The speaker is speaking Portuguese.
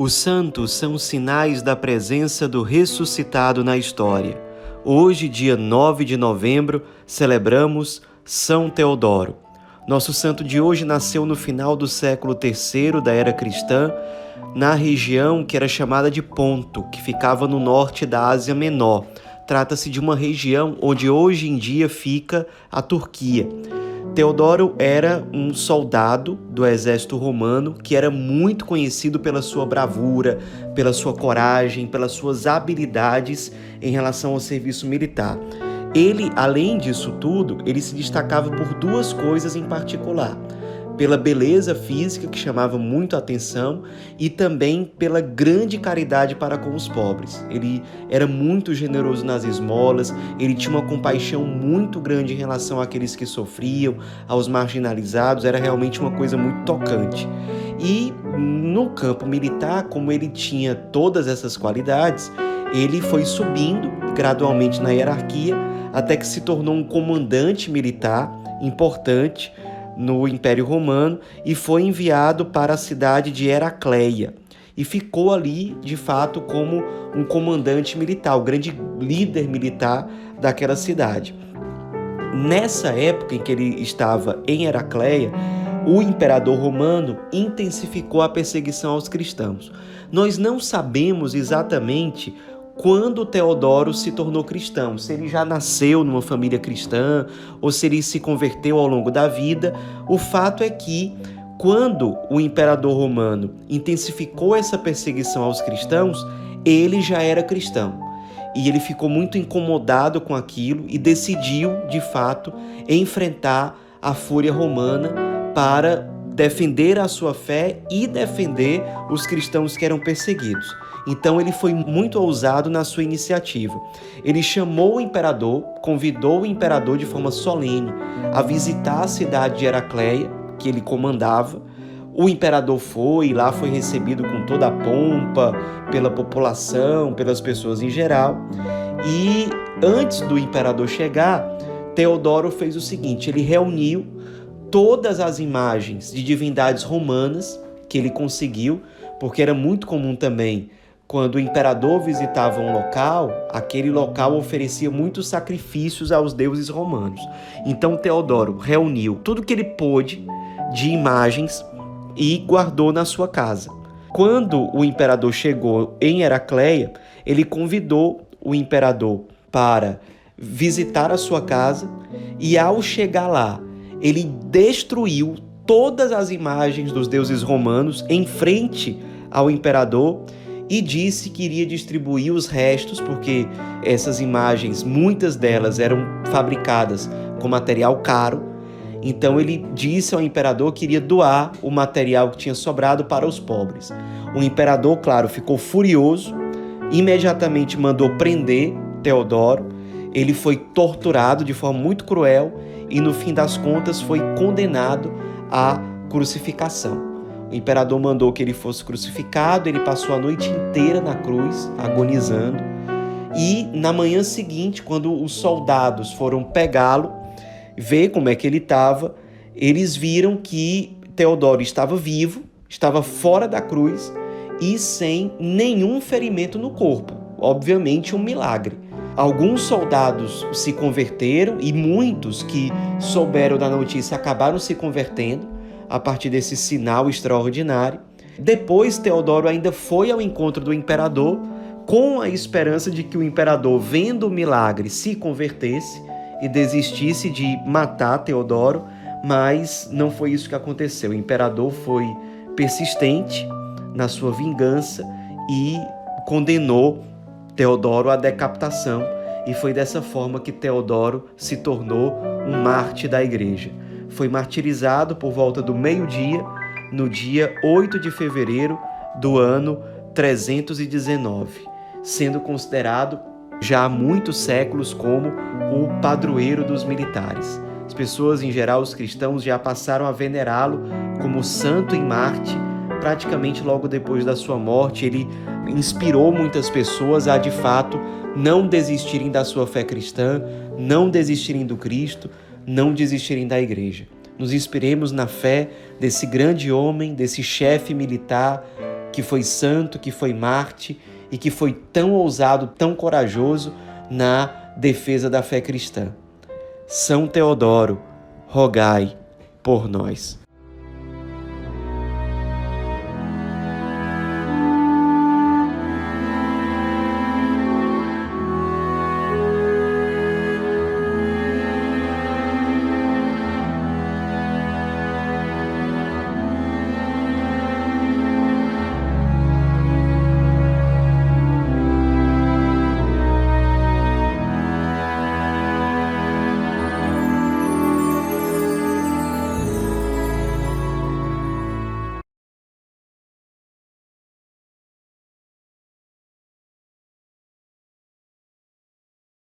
Os santos são sinais da presença do ressuscitado na história. Hoje, dia 9 de novembro, celebramos São Teodoro. Nosso santo de hoje nasceu no final do século III da era cristã, na região que era chamada de Ponto, que ficava no norte da Ásia Menor. Trata-se de uma região onde hoje em dia fica a Turquia. Teodoro era um soldado do exército romano que era muito conhecido pela sua bravura, pela sua coragem, pelas suas habilidades em relação ao serviço militar. Ele, além disso tudo, ele se destacava por duas coisas em particular pela beleza física que chamava muito a atenção e também pela grande caridade para com os pobres. Ele era muito generoso nas esmolas, ele tinha uma compaixão muito grande em relação àqueles que sofriam, aos marginalizados, era realmente uma coisa muito tocante. E no campo militar, como ele tinha todas essas qualidades, ele foi subindo gradualmente na hierarquia até que se tornou um comandante militar importante no Império Romano e foi enviado para a cidade de Heracleia e ficou ali, de fato, como um comandante militar, o grande líder militar daquela cidade. Nessa época em que ele estava em Heracleia, o imperador romano intensificou a perseguição aos cristãos. Nós não sabemos exatamente quando Teodoro se tornou cristão, se ele já nasceu numa família cristã ou se ele se converteu ao longo da vida. O fato é que quando o imperador romano intensificou essa perseguição aos cristãos, ele já era cristão. E ele ficou muito incomodado com aquilo e decidiu, de fato, enfrentar a fúria romana para defender a sua fé e defender os cristãos que eram perseguidos. Então ele foi muito ousado na sua iniciativa. Ele chamou o imperador, convidou o imperador de forma solene a visitar a cidade de Heracleia, que ele comandava. O imperador foi lá foi recebido com toda a pompa pela população, pelas pessoas em geral. E antes do imperador chegar, Teodoro fez o seguinte: ele reuniu todas as imagens de divindades romanas que ele conseguiu, porque era muito comum também quando o imperador visitava um local, aquele local oferecia muitos sacrifícios aos deuses romanos. Então Teodoro reuniu tudo que ele pôde de imagens e guardou na sua casa. Quando o imperador chegou em Heracleia, ele convidou o imperador para visitar a sua casa e ao chegar lá, ele destruiu todas as imagens dos deuses romanos em frente ao imperador e disse que iria distribuir os restos, porque essas imagens, muitas delas eram fabricadas com material caro. Então ele disse ao imperador que iria doar o material que tinha sobrado para os pobres. O imperador, claro, ficou furioso, imediatamente mandou prender Teodoro. Ele foi torturado de forma muito cruel e, no fim das contas, foi condenado à crucificação. O imperador mandou que ele fosse crucificado, ele passou a noite inteira na cruz, agonizando. E na manhã seguinte, quando os soldados foram pegá-lo, ver como é que ele estava, eles viram que Teodoro estava vivo, estava fora da cruz e sem nenhum ferimento no corpo. Obviamente, um milagre. Alguns soldados se converteram e muitos que souberam da notícia acabaram se convertendo a partir desse sinal extraordinário. Depois, Teodoro ainda foi ao encontro do imperador com a esperança de que o imperador, vendo o milagre, se convertesse e desistisse de matar Teodoro, mas não foi isso que aconteceu. O imperador foi persistente na sua vingança e condenou Teodoro à decapitação, e foi dessa forma que Teodoro se tornou um mártir da igreja foi martirizado por volta do meio-dia, no dia 8 de fevereiro do ano 319, sendo considerado já há muitos séculos como o padroeiro dos militares. As pessoas, em geral, os cristãos, já passaram a venerá-lo como santo em Marte, praticamente logo depois da sua morte. Ele inspirou muitas pessoas a, de fato, não desistirem da sua fé cristã, não desistirem do Cristo, não desistirem da igreja. Nos inspiremos na fé desse grande homem, desse chefe militar que foi santo, que foi Marte e que foi tão ousado, tão corajoso na defesa da fé cristã. São Teodoro, rogai por nós.